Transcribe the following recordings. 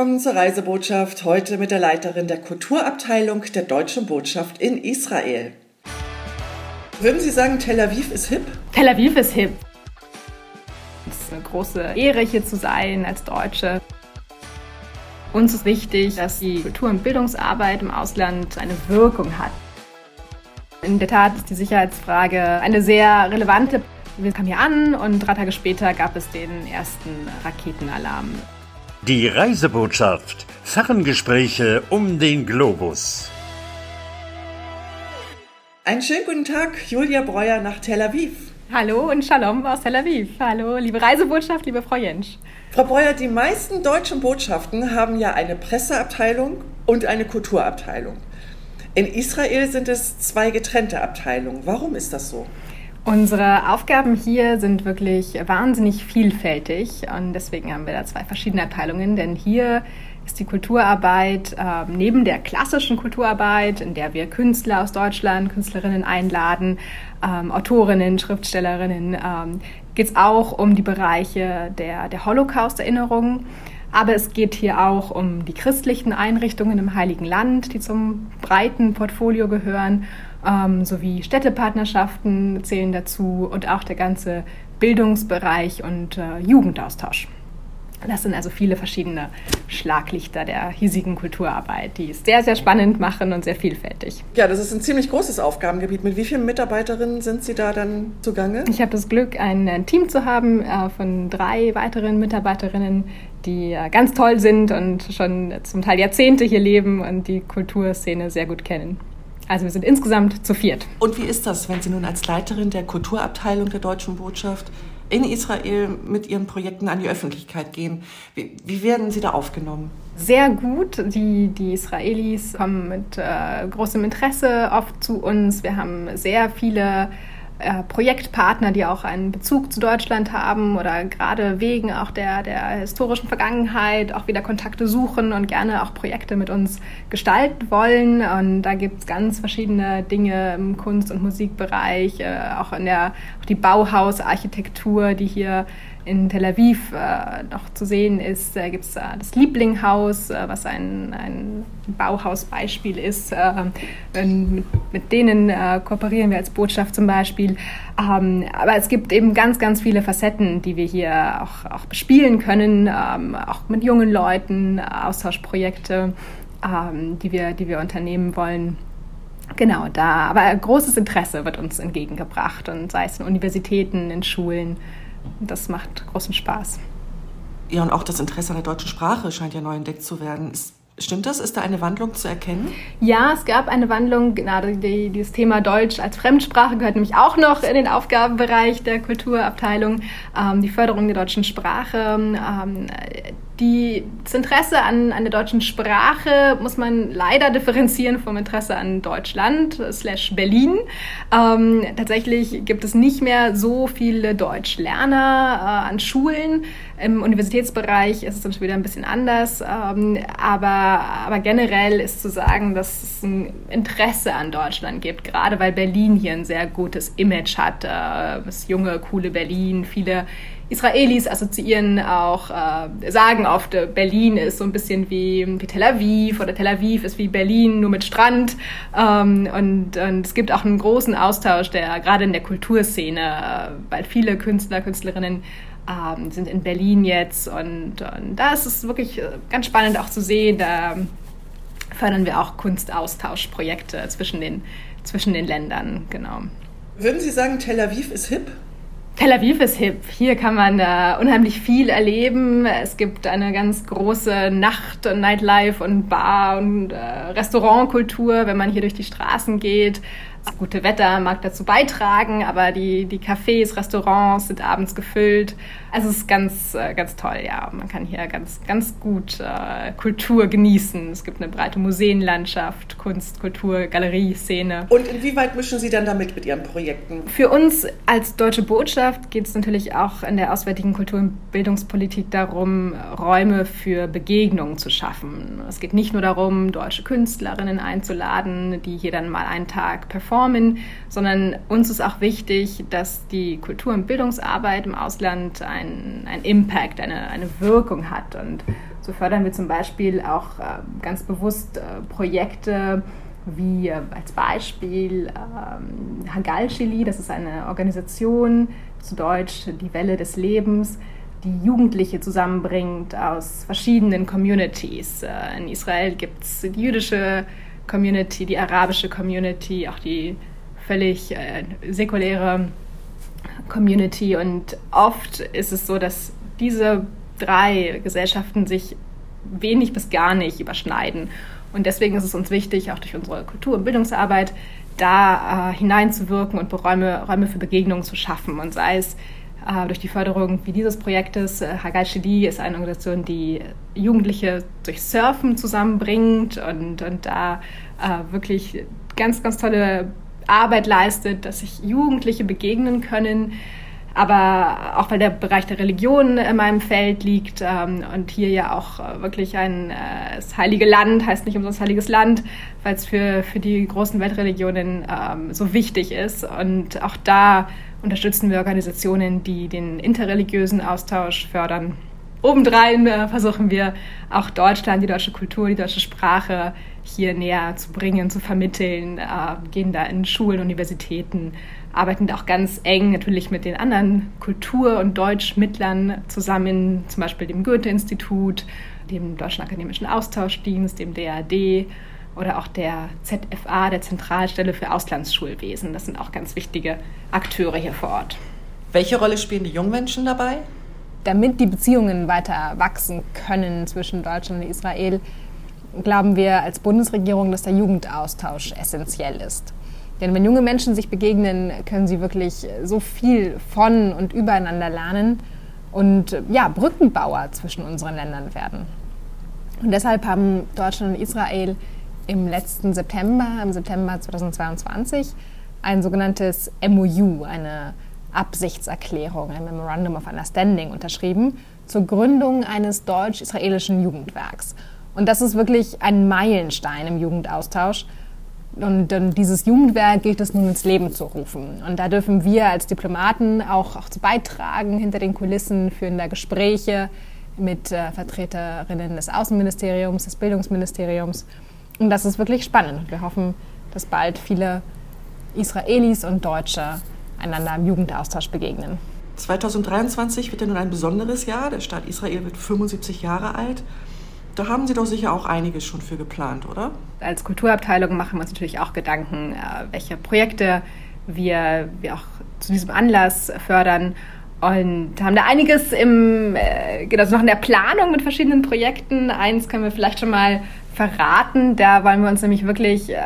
willkommen zur Reisebotschaft, heute mit der Leiterin der Kulturabteilung der Deutschen Botschaft in Israel. Würden Sie sagen, Tel Aviv ist hip? Tel Aviv ist hip. Es ist eine große Ehre, hier zu sein als Deutsche. Uns ist wichtig, dass die Kultur- und Bildungsarbeit im Ausland eine Wirkung hat. In der Tat ist die Sicherheitsfrage eine sehr relevante. Wir kamen hier an und drei Tage später gab es den ersten Raketenalarm. Die Reisebotschaft. Ferngespräche um den Globus. Einen schönen guten Tag, Julia Breuer nach Tel Aviv. Hallo und Shalom aus Tel Aviv. Hallo, liebe Reisebotschaft, liebe Frau Jentsch. Frau Breuer, die meisten deutschen Botschaften haben ja eine Presseabteilung und eine Kulturabteilung. In Israel sind es zwei getrennte Abteilungen. Warum ist das so? Unsere Aufgaben hier sind wirklich wahnsinnig vielfältig und deswegen haben wir da zwei verschiedene Abteilungen, denn hier ist die Kulturarbeit äh, neben der klassischen Kulturarbeit, in der wir Künstler aus Deutschland, Künstlerinnen einladen, ähm, Autorinnen, Schriftstellerinnen, ähm, geht es auch um die Bereiche der, der Holocaust-Erinnerung. Aber es geht hier auch um die christlichen Einrichtungen im Heiligen Land, die zum breiten Portfolio gehören ähm, sowie Städtepartnerschaften zählen dazu und auch der ganze Bildungsbereich und äh, Jugendaustausch. Das sind also viele verschiedene Schlaglichter der hiesigen Kulturarbeit, die es sehr, sehr spannend machen und sehr vielfältig. Ja, das ist ein ziemlich großes Aufgabengebiet. Mit wie vielen Mitarbeiterinnen sind Sie da dann zugange? Ich habe das Glück, ein Team zu haben äh, von drei weiteren Mitarbeiterinnen, die äh, ganz toll sind und schon zum Teil Jahrzehnte hier leben und die Kulturszene sehr gut kennen. Also wir sind insgesamt zu viert. Und wie ist das, wenn Sie nun als Leiterin der Kulturabteilung der Deutschen Botschaft in Israel mit Ihren Projekten an die Öffentlichkeit gehen? Wie, wie werden Sie da aufgenommen? Sehr gut. Die, die Israelis kommen mit äh, großem Interesse oft zu uns. Wir haben sehr viele äh, Projektpartner, die auch einen Bezug zu Deutschland haben oder gerade wegen auch der, der historischen Vergangenheit auch wieder Kontakte suchen und gerne auch Projekte mit uns gestalten wollen. Und da gibt es ganz verschiedene Dinge im Kunst- und Musikbereich, äh, auch in der auch die Bauhausarchitektur, die hier in Tel Aviv äh, noch zu sehen ist, äh, gibt es äh, das Lieblinghaus, äh, was ein, ein Bauhausbeispiel ist. Äh, mit, mit, denen äh, kooperieren wir als Botschaft zum Beispiel. Ähm, aber es gibt eben ganz, ganz viele Facetten, die wir hier auch, auch bespielen können, ähm, auch mit jungen Leuten, Austauschprojekte, ähm, die, wir, die wir unternehmen wollen. Genau, da. Aber großes Interesse wird uns entgegengebracht und sei es in Universitäten, in Schulen. Das macht großen Spaß. Ja, und auch das Interesse an der deutschen Sprache scheint ja neu entdeckt zu werden. Ist, stimmt das? Ist da eine Wandlung zu erkennen? Ja, es gab eine Wandlung. Genau, die, dieses Thema Deutsch als Fremdsprache gehört nämlich auch noch in den Aufgabenbereich der Kulturabteilung. Ähm, die Förderung der deutschen Sprache. Ähm, die, das Interesse an, an der deutschen Sprache muss man leider differenzieren vom Interesse an Deutschland slash Berlin. Ähm, tatsächlich gibt es nicht mehr so viele Deutschlerner äh, an Schulen. Im Universitätsbereich ist es dann wieder ein bisschen anders. Ähm, aber, aber generell ist zu sagen, dass es ein Interesse an Deutschland gibt, gerade weil Berlin hier ein sehr gutes Image hat. Äh, das junge, coole Berlin, viele Israelis assoziieren auch, äh, sagen oft, äh, Berlin ist so ein bisschen wie, wie Tel Aviv oder Tel Aviv ist wie Berlin, nur mit Strand. Ähm, und, und es gibt auch einen großen Austausch, der gerade in der Kulturszene, äh, weil viele Künstler, Künstlerinnen ähm, sind in Berlin jetzt und, und da ist es wirklich äh, ganz spannend auch zu sehen. Da fördern wir auch Kunstaustauschprojekte zwischen den, zwischen den Ländern, genau. Würden Sie sagen, Tel Aviv ist hip? Tel Aviv ist hip. Hier kann man äh, unheimlich viel erleben. Es gibt eine ganz große Nacht- und Nightlife und Bar- und äh, Restaurantkultur, wenn man hier durch die Straßen geht. Das gute Wetter mag dazu beitragen, aber die, die Cafés, Restaurants sind abends gefüllt. Also es ist ganz, äh, ganz toll, ja. Man kann hier ganz, ganz gut äh, Kultur genießen. Es gibt eine breite Museenlandschaft, Kunst, Kultur, Galerie, Szene. Und inwieweit mischen Sie dann damit mit Ihren Projekten? Für uns als Deutsche Botschaft geht es natürlich auch in der auswärtigen Kultur- und Bildungspolitik darum, Räume für Begegnungen zu schaffen. Es geht nicht nur darum, deutsche Künstlerinnen einzuladen, die hier dann mal einen Tag performen performen, sondern uns ist auch wichtig, dass die Kultur- und Bildungsarbeit im Ausland einen, einen Impact, eine, eine Wirkung hat. Und So fördern wir zum Beispiel auch äh, ganz bewusst äh, Projekte wie äh, als Beispiel ähm, Hagal Chili, das ist eine Organisation, zu Deutsch die Welle des Lebens, die Jugendliche zusammenbringt aus verschiedenen Communities. Äh, in Israel gibt es die jüdische Community, die arabische Community, auch die völlig äh, säkuläre Community. Und oft ist es so, dass diese drei Gesellschaften sich wenig bis gar nicht überschneiden. Und deswegen ist es uns wichtig, auch durch unsere Kultur- und Bildungsarbeit, da äh, hineinzuwirken und Räume, Räume für Begegnungen zu schaffen. Und sei es durch die Förderung wie dieses Projektes. Äh, Hagal Shidi ist eine Organisation, die Jugendliche durch Surfen zusammenbringt und, und da äh, wirklich ganz, ganz tolle Arbeit leistet, dass sich Jugendliche begegnen können aber auch weil der Bereich der Religion in meinem Feld liegt ähm, und hier ja auch äh, wirklich ein äh, das heilige Land, heißt nicht umsonst heiliges Land, weil es für, für die großen Weltreligionen ähm, so wichtig ist. Und auch da unterstützen wir Organisationen, die den interreligiösen Austausch fördern. Obendrein äh, versuchen wir auch Deutschland, die deutsche Kultur, die deutsche Sprache hier näher zu bringen, zu vermitteln, äh, gehen da in Schulen, Universitäten, arbeiten da auch ganz eng natürlich mit den anderen Kultur- und Deutschmittlern zusammen, zum Beispiel dem Goethe-Institut, dem Deutschen Akademischen Austauschdienst, dem DAD oder auch der ZFA, der Zentralstelle für Auslandsschulwesen. Das sind auch ganz wichtige Akteure hier vor Ort. Welche Rolle spielen die Jungmenschen dabei? Damit die Beziehungen weiter wachsen können zwischen Deutschland und Israel, glauben wir als Bundesregierung, dass der Jugendaustausch essentiell ist. Denn wenn junge Menschen sich begegnen, können sie wirklich so viel von und übereinander lernen und ja, Brückenbauer zwischen unseren Ländern werden. Und deshalb haben Deutschland und Israel im letzten September, im September 2022, ein sogenanntes MOU, eine Absichtserklärung, ein Memorandum of Understanding unterschrieben zur Gründung eines deutsch-israelischen Jugendwerks. Und das ist wirklich ein Meilenstein im Jugendaustausch. Und, und dieses Jugendwerk gilt es nun ins Leben zu rufen. Und da dürfen wir als Diplomaten auch, auch zu beitragen, hinter den Kulissen führen da Gespräche mit äh, Vertreterinnen des Außenministeriums, des Bildungsministeriums. Und das ist wirklich spannend. Und wir hoffen, dass bald viele Israelis und Deutsche einander im Jugendaustausch begegnen. 2023 wird ja nun ein besonderes Jahr. Der Staat Israel wird 75 Jahre alt. Da haben Sie doch sicher auch einiges schon für geplant, oder? Als Kulturabteilung machen wir uns natürlich auch Gedanken, äh, welche Projekte wir, wir auch zu diesem Anlass fördern und haben da einiges im, äh, genau, noch in der Planung mit verschiedenen Projekten. Eins können wir vielleicht schon mal verraten. Da wollen wir uns nämlich wirklich äh,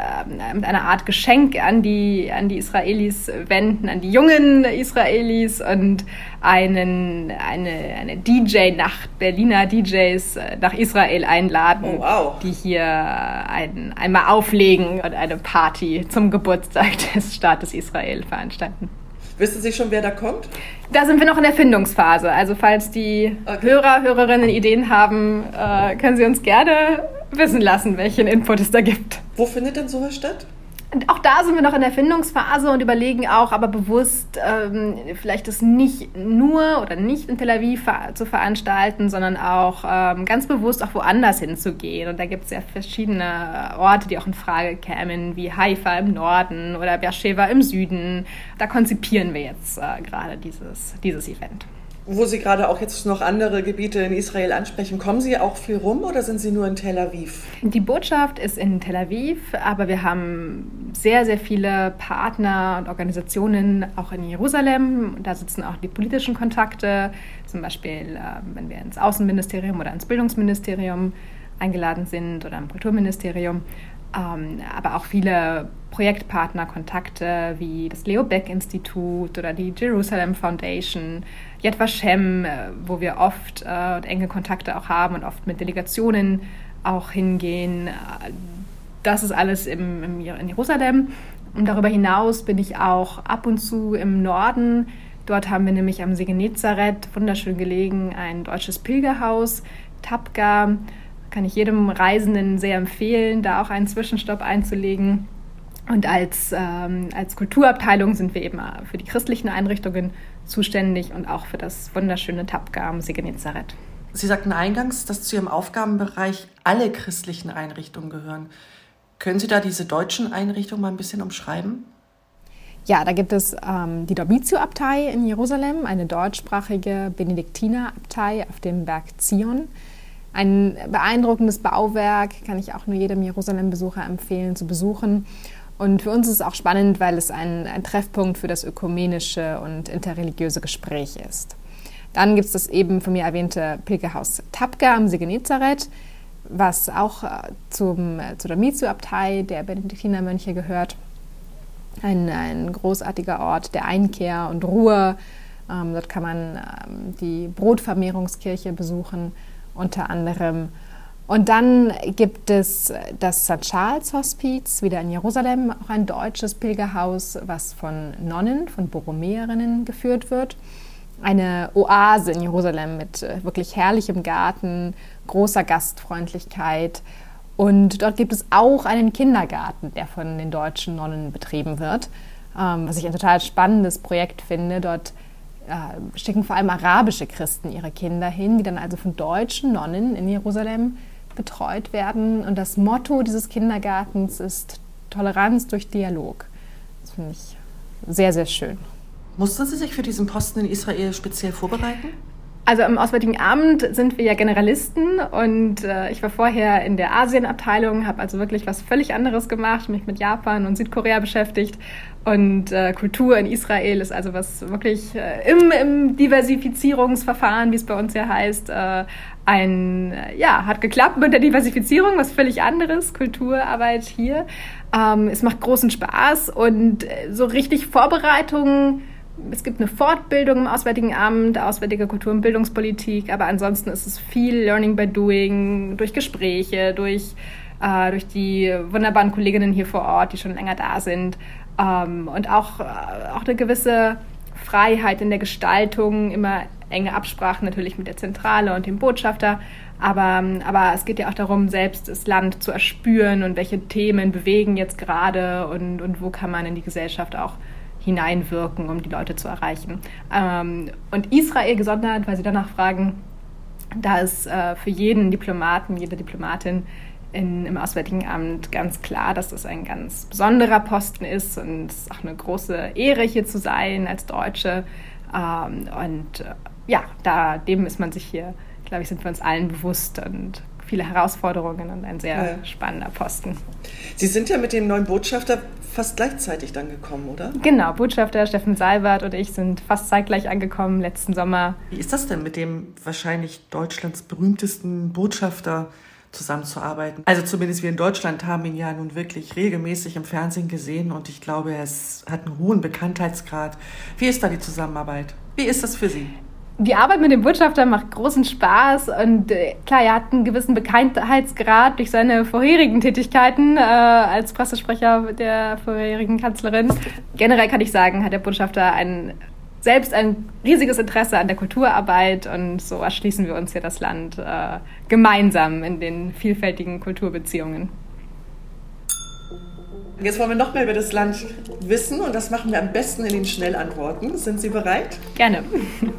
mit einer Art Geschenk an die, an die Israelis wenden, an die jungen Israelis und einen, eine, eine DJ-Nacht, Berliner DJs äh, nach Israel einladen, oh, wow. die hier ein, einmal auflegen und eine Party zum Geburtstag des Staates Israel veranstalten. Wissen Sie schon, wer da kommt? Da sind wir noch in der Findungsphase. Also falls die okay. Hörer, Hörerinnen Ideen haben, äh, können Sie uns gerne wissen lassen, welchen Input es da gibt. Wo findet denn sowas statt? Und auch da sind wir noch in der Findungsphase und überlegen auch, aber bewusst ähm, vielleicht das nicht nur oder nicht in Tel Aviv zu veranstalten, sondern auch ähm, ganz bewusst auch woanders hinzugehen. Und da gibt es ja verschiedene Orte, die auch in Frage kämen, wie Haifa im Norden oder Beersheba im Süden. Da konzipieren wir jetzt äh, gerade dieses, dieses Event wo Sie gerade auch jetzt noch andere Gebiete in Israel ansprechen, kommen Sie auch viel rum oder sind Sie nur in Tel Aviv? Die Botschaft ist in Tel Aviv, aber wir haben sehr, sehr viele Partner und Organisationen auch in Jerusalem. Da sitzen auch die politischen Kontakte, zum Beispiel, ähm, wenn wir ins Außenministerium oder ins Bildungsministerium eingeladen sind oder im Kulturministerium. Ähm, aber auch viele Projektpartnerkontakte wie das Leo Beck Institut oder die Jerusalem Foundation, Yad Vashem, äh, wo wir oft äh, enge Kontakte auch haben und oft mit Delegationen auch hingehen. Das ist alles im, im, in Jerusalem. Und darüber hinaus bin ich auch ab und zu im Norden. Dort haben wir nämlich am See Genezareth, wunderschön gelegen, ein deutsches Pilgerhaus, Tapga. Kann ich jedem Reisenden sehr empfehlen, da auch einen Zwischenstopp einzulegen. Und als, ähm, als Kulturabteilung sind wir eben äh, für die christlichen Einrichtungen zuständig und auch für das wunderschöne Tapga am See Genezareth. Sie sagten eingangs, dass zu Ihrem Aufgabenbereich alle christlichen Einrichtungen gehören. Können Sie da diese deutschen Einrichtungen mal ein bisschen umschreiben? Ja, da gibt es ähm, die Domizio-Abtei in Jerusalem, eine deutschsprachige Benediktinerabtei auf dem Berg Zion. Ein beeindruckendes Bauwerk, kann ich auch nur jedem Jerusalem-Besucher empfehlen zu besuchen. Und für uns ist es auch spannend, weil es ein, ein Treffpunkt für das ökumenische und interreligiöse Gespräch ist. Dann gibt es das eben von mir erwähnte Pilgerhaus Tapka am See was auch äh, zum, äh, zur Domizio-Abtei der Benediktinermönche gehört ein, ein großartiger Ort der Einkehr und Ruhe. Ähm, dort kann man ähm, die Brotvermehrungskirche besuchen, unter anderem. Und dann gibt es das St. Charles Hospiz, wieder in Jerusalem, auch ein deutsches Pilgerhaus, was von Nonnen, von Borromäerinnen geführt wird. Eine Oase in Jerusalem mit äh, wirklich herrlichem Garten, großer Gastfreundlichkeit und dort gibt es auch einen Kindergarten, der von den deutschen Nonnen betrieben wird, ähm, was ich ein total spannendes Projekt finde. Dort äh, schicken vor allem arabische Christen ihre Kinder hin, die dann also von deutschen Nonnen in Jerusalem betreut werden. Und das Motto dieses Kindergartens ist Toleranz durch Dialog. Das finde ich sehr, sehr schön. Mussten Sie sich für diesen Posten in Israel speziell vorbereiten? Also im Auswärtigen Amt sind wir ja Generalisten und äh, ich war vorher in der Asienabteilung, habe also wirklich was völlig anderes gemacht, mich mit Japan und Südkorea beschäftigt und äh, Kultur in Israel ist also was wirklich äh, im, im Diversifizierungsverfahren, wie es bei uns ja heißt, äh, ein, ja, hat geklappt mit der Diversifizierung, was völlig anderes, Kulturarbeit hier. Ähm, es macht großen Spaß und äh, so richtig Vorbereitungen es gibt eine Fortbildung im Auswärtigen Amt, Auswärtige Kultur- und Bildungspolitik, aber ansonsten ist es viel Learning by Doing, durch Gespräche, durch, äh, durch die wunderbaren Kolleginnen hier vor Ort, die schon länger da sind ähm, und auch, äh, auch eine gewisse Freiheit in der Gestaltung, immer enge Absprachen natürlich mit der Zentrale und dem Botschafter. Aber, aber es geht ja auch darum, selbst das Land zu erspüren und welche Themen bewegen jetzt gerade und, und wo kann man in die Gesellschaft auch hineinwirken, um die Leute zu erreichen. Ähm, und Israel gesondert, weil Sie danach fragen, da ist äh, für jeden Diplomaten, jede Diplomatin in, im Auswärtigen Amt ganz klar, dass das ein ganz besonderer Posten ist und es ist auch eine große Ehre, hier zu sein als Deutsche. Ähm, und äh, ja, da, dem ist man sich hier, glaube ich, sind wir uns allen bewusst und viele Herausforderungen und ein sehr ja. spannender Posten. Sie sind ja mit dem neuen Botschafter fast gleichzeitig dann gekommen, oder? Genau, Botschafter Steffen Seibert und ich sind fast zeitgleich angekommen letzten Sommer. Wie ist das denn mit dem wahrscheinlich Deutschlands berühmtesten Botschafter zusammenzuarbeiten? Also zumindest wir in Deutschland haben ihn ja nun wirklich regelmäßig im Fernsehen gesehen und ich glaube, er hat einen hohen Bekanntheitsgrad. Wie ist da die Zusammenarbeit? Wie ist das für Sie? Die Arbeit mit dem Botschafter macht großen Spaß und äh, klar, er hat einen gewissen Bekanntheitsgrad durch seine vorherigen Tätigkeiten äh, als Pressesprecher der vorherigen Kanzlerin. Generell kann ich sagen, hat der Botschafter ein, selbst ein riesiges Interesse an der Kulturarbeit und so erschließen wir uns hier das Land äh, gemeinsam in den vielfältigen Kulturbeziehungen. Jetzt wollen wir noch mehr über das Land wissen und das machen wir am besten in den Schnellantworten. Sind Sie bereit? Gerne.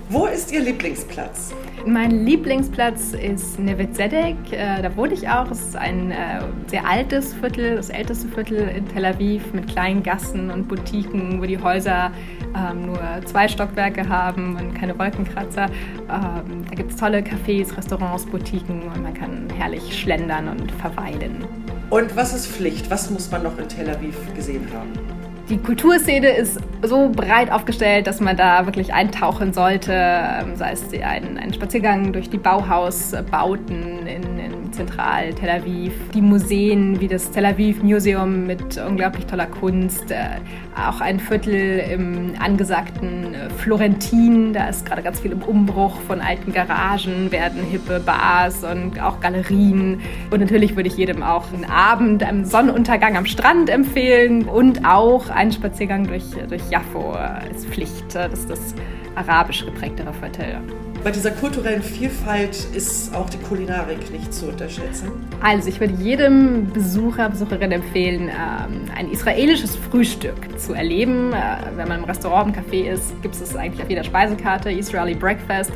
Wo ist Ihr Lieblingsplatz? Mein Lieblingsplatz ist Neve Zedek. Äh, da wohne ich auch. Es ist ein äh, sehr altes Viertel, das älteste Viertel in Tel Aviv mit kleinen Gassen und Boutiquen, wo die Häuser ähm, nur zwei Stockwerke haben und keine Wolkenkratzer. Ähm, da gibt es tolle Cafés, Restaurants, Boutiquen und man kann herrlich schlendern und verweilen. Und was ist Pflicht? Was muss man noch in Tel Aviv gesehen haben? Die Kulturszene ist so breit aufgestellt, dass man da wirklich eintauchen sollte. Ähm, sei es ein, ein Spaziergang durch die Bauhausbauten in, in Zentral Tel Aviv, die Museen wie das Tel Aviv Museum mit unglaublich toller Kunst, äh, auch ein Viertel im angesagten äh, Florentin, da ist gerade ganz viel im Umbruch von alten Garagen, werden hippe Bars und auch Galerien. Und natürlich würde ich jedem auch einen Abend am Sonnenuntergang am Strand empfehlen und auch einen Spaziergang durch, durch Jaffo ist Pflicht. Das ist das arabisch geprägtere Viertel. Bei dieser kulturellen Vielfalt ist auch die Kulinarik nicht zu unterschätzen. Also ich würde jedem Besucher, Besucherin empfehlen, ähm, ein israelisches Frühstück zu erleben. Äh, wenn man im Restaurant, im Café ist, gibt es eigentlich auf jeder Speisekarte, Israeli Breakfast.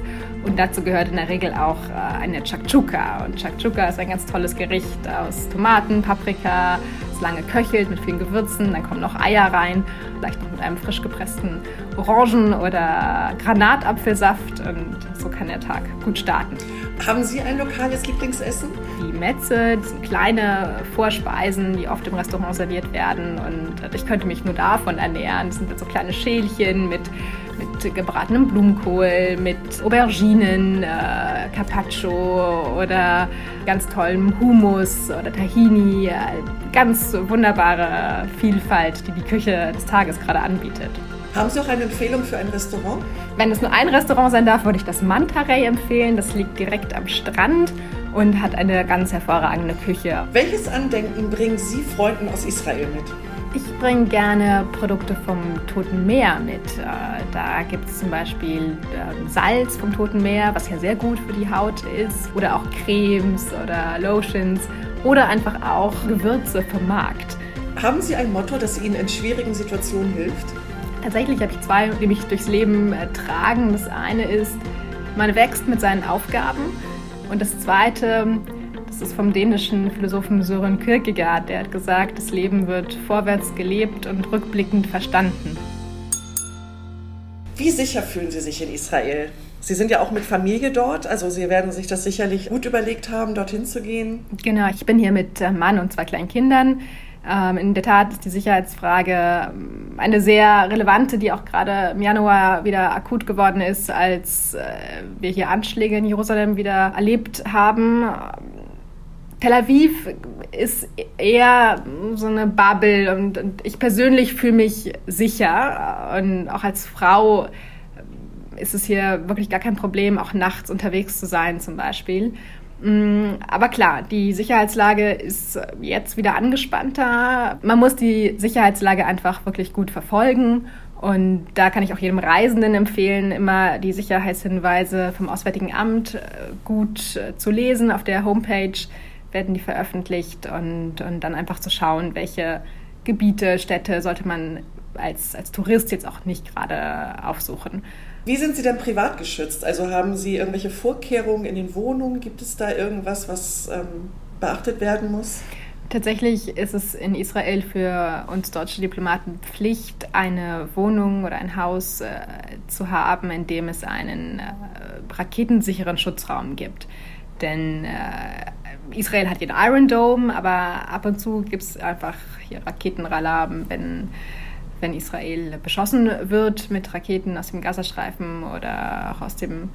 Und dazu gehört in der Regel auch äh, eine Chakchuka. Und Chakchuka ist ein ganz tolles Gericht aus Tomaten, Paprika, lange köchelt mit vielen Gewürzen. Dann kommen noch Eier rein, vielleicht noch mit einem frisch gepressten Orangen- oder Granatapfelsaft. Und so kann der Tag gut starten. Haben Sie ein lokales Lieblingsessen? Die Metze, das sind kleine Vorspeisen, die oft im Restaurant serviert werden. Und ich könnte mich nur davon ernähren. Das sind so kleine Schälchen mit mit gebratenem Blumenkohl, mit Auberginen, äh, Carpaccio oder ganz tollem Hummus oder Tahini. Äh, ganz wunderbare Vielfalt, die die Küche des Tages gerade anbietet. Haben Sie auch eine Empfehlung für ein Restaurant? Wenn es nur ein Restaurant sein darf, würde ich das Mantarey empfehlen. Das liegt direkt am Strand und hat eine ganz hervorragende Küche. Welches Andenken bringen Sie Freunden aus Israel mit? Ich bringe gerne Produkte vom Toten Meer mit. Äh, da gibt es zum Beispiel ähm, Salz vom Toten Meer, was ja sehr gut für die Haut ist. Oder auch Cremes oder Lotions. Oder einfach auch Gewürze vom Markt. Haben Sie ein Motto, das Ihnen in schwierigen Situationen hilft? Tatsächlich habe ich zwei, die mich durchs Leben äh, tragen. Das eine ist, man wächst mit seinen Aufgaben. Und das zweite, das ist vom dänischen Philosophen Søren Kierkegaard. Der hat gesagt, das Leben wird vorwärts gelebt und rückblickend verstanden. Wie sicher fühlen Sie sich in Israel? Sie sind ja auch mit Familie dort, also Sie werden sich das sicherlich gut überlegt haben, dorthin zu gehen. Genau, ich bin hier mit äh, Mann und zwei kleinen Kindern. Ähm, in der Tat ist die Sicherheitsfrage ähm, eine sehr relevante, die auch gerade im Januar wieder akut geworden ist, als äh, wir hier Anschläge in Jerusalem wieder erlebt haben. Tel Aviv ist eher so eine Bubble und, und ich persönlich fühle mich sicher und auch als Frau ist es hier wirklich gar kein Problem, auch nachts unterwegs zu sein zum Beispiel. Mm, aber klar, die Sicherheitslage ist jetzt wieder angespannter. Man muss die Sicherheitslage einfach wirklich gut verfolgen. Und da kann ich auch jedem Reisenden empfehlen, immer die Sicherheitshinweise vom Auswärtigen Amt äh, gut äh, zu lesen auf der Homepage werden die veröffentlicht und, und dann einfach zu schauen, welche Gebiete, Städte sollte man als, als Tourist jetzt auch nicht gerade aufsuchen. Wie sind Sie denn privat geschützt? Also haben Sie irgendwelche Vorkehrungen in den Wohnungen? Gibt es da irgendwas, was ähm, beachtet werden muss? Tatsächlich ist es in Israel für uns deutsche Diplomaten Pflicht, eine Wohnung oder ein Haus äh, zu haben, in dem es einen äh, raketensicheren Schutzraum gibt. Denn äh, Israel hat den Iron Dome, aber ab und zu gibt es einfach hier Raketenalarm, wenn, wenn Israel beschossen wird mit Raketen aus dem Gazastreifen oder auch aus dem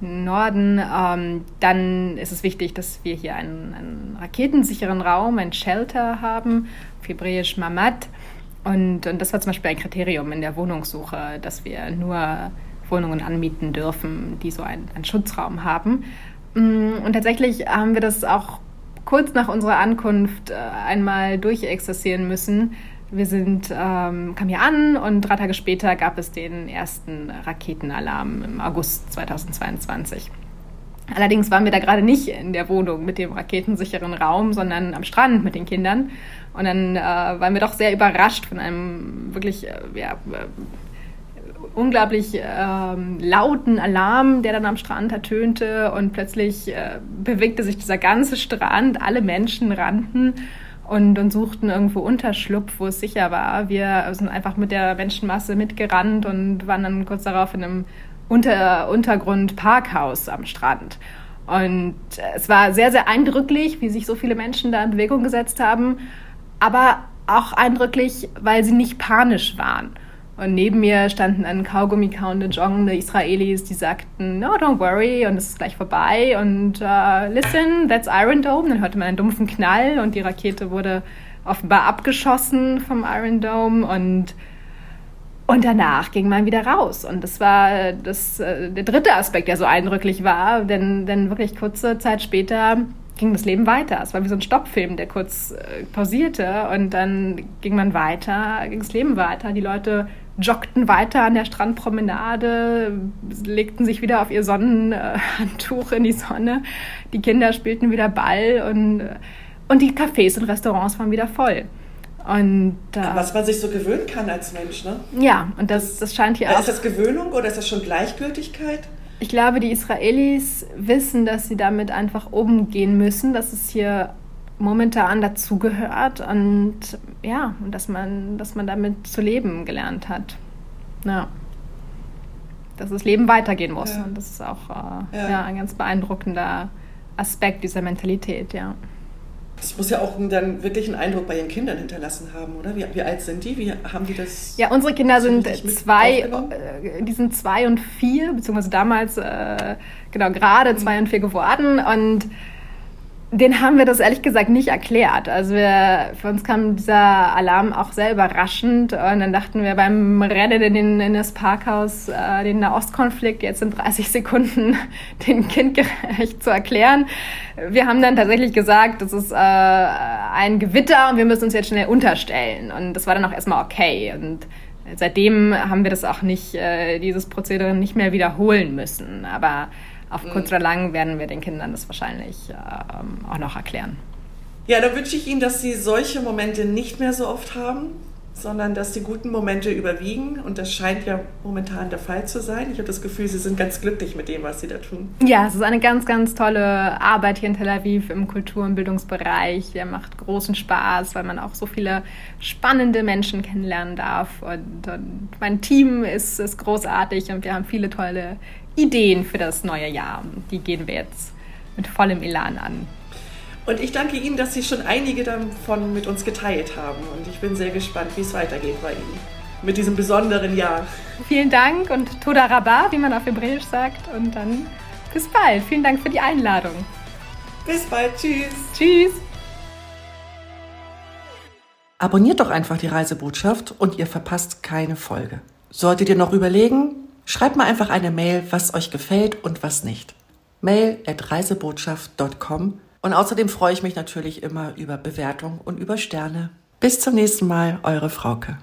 Norden, ähm, dann ist es wichtig, dass wir hier einen, einen raketensicheren Raum, ein Shelter haben, auf Hebräisch Mamad. Und, und das war zum Beispiel ein Kriterium in der Wohnungssuche, dass wir nur Wohnungen anmieten dürfen, die so einen, einen Schutzraum haben. Mm, und tatsächlich haben wir das auch kurz nach unserer Ankunft äh, einmal durchexerzieren müssen. Wir sind, ähm, kamen hier an und drei Tage später gab es den ersten Raketenalarm im August 2022. Allerdings waren wir da gerade nicht in der Wohnung mit dem raketensicheren Raum, sondern am Strand mit den Kindern. Und dann äh, waren wir doch sehr überrascht von einem wirklich äh, ja, unglaublich ähm, lauten Alarm, der dann am Strand ertönte und plötzlich äh, bewegte sich dieser ganze Strand, alle Menschen rannten und, und suchten irgendwo Unterschlupf, wo es sicher war. Wir sind einfach mit der Menschenmasse mitgerannt und waren dann kurz darauf in einem Unter Untergrund-Parkhaus am Strand. Und es war sehr, sehr eindrücklich, wie sich so viele Menschen da in Bewegung gesetzt haben, aber auch eindrücklich, weil sie nicht panisch waren. Und neben mir standen dann Kaugummi kauende, joggende Israelis, die sagten, no, don't worry, und es ist gleich vorbei. Und uh, listen, that's Iron Dome. Dann hörte man einen dumpfen Knall und die Rakete wurde offenbar abgeschossen vom Iron Dome. Und, und danach ging man wieder raus. Und das war das, äh, der dritte Aspekt, der so eindrücklich war. Denn, denn wirklich kurze Zeit später ging das Leben weiter. Es war wie so ein Stoppfilm, der kurz äh, pausierte und dann ging man weiter, ging das Leben weiter. Die Leute joggten weiter an der Strandpromenade, legten sich wieder auf ihr Sonnenhandtuch in die Sonne. Die Kinder spielten wieder Ball und, und die Cafés und Restaurants waren wieder voll. Und, äh, Was man sich so gewöhnen kann als Mensch, ne? Ja, und das, das scheint hier also auch. Ist das Gewöhnung oder ist das schon Gleichgültigkeit? Ich glaube, die Israelis wissen, dass sie damit einfach umgehen müssen, dass es hier momentan dazugehört und ja, dass man, dass man damit zu leben gelernt hat. Ja. Dass das Leben weitergehen muss. Ja. Und das ist auch äh, ja. ja. ein ganz beeindruckender Aspekt dieser Mentalität, ja. Das muss ja auch dann wirklich einen Eindruck bei Ihren Kindern hinterlassen haben, oder? Wie, wie alt sind die? Wie haben die das? Ja, unsere Kinder sind zwei, äh, die sind zwei und vier, beziehungsweise damals äh, genau gerade mhm. zwei und vier geworden und den haben wir das ehrlich gesagt nicht erklärt. Also wir, für uns kam dieser Alarm auch sehr überraschend und dann dachten wir beim Rennen in, den, in das Parkhaus äh, den Nahostkonflikt jetzt in 30 Sekunden den kindgerecht zu erklären. Wir haben dann tatsächlich gesagt, das ist äh, ein Gewitter und wir müssen uns jetzt schnell unterstellen und das war dann auch erstmal okay und seitdem haben wir das auch nicht, äh, dieses Prozedere nicht mehr wiederholen müssen. Aber auf mhm. kurz oder lang werden wir den Kindern das wahrscheinlich ähm, auch noch erklären. Ja, da wünsche ich Ihnen, dass Sie solche Momente nicht mehr so oft haben, sondern dass die guten Momente überwiegen. Und das scheint ja momentan der Fall zu sein. Ich habe das Gefühl, Sie sind ganz glücklich mit dem, was Sie da tun. Ja, es ist eine ganz, ganz tolle Arbeit hier in Tel Aviv im Kultur- und Bildungsbereich. Der macht großen Spaß, weil man auch so viele spannende Menschen kennenlernen darf. Und, und mein Team ist, ist großartig und wir haben viele tolle Ideen für das neue Jahr. Die gehen wir jetzt mit vollem Elan an. Und ich danke Ihnen, dass Sie schon einige davon mit uns geteilt haben. Und ich bin sehr gespannt, wie es weitergeht bei Ihnen mit diesem besonderen Jahr. Vielen Dank und Toda Rabba, wie man auf Hebräisch sagt. Und dann bis bald. Vielen Dank für die Einladung. Bis bald. Tschüss. Tschüss. Abonniert doch einfach die Reisebotschaft und ihr verpasst keine Folge. Solltet ihr noch überlegen, Schreibt mal einfach eine Mail, was euch gefällt und was nicht. Mail at reisebotschaft.com und außerdem freue ich mich natürlich immer über Bewertung und über Sterne. Bis zum nächsten Mal, eure Frauke.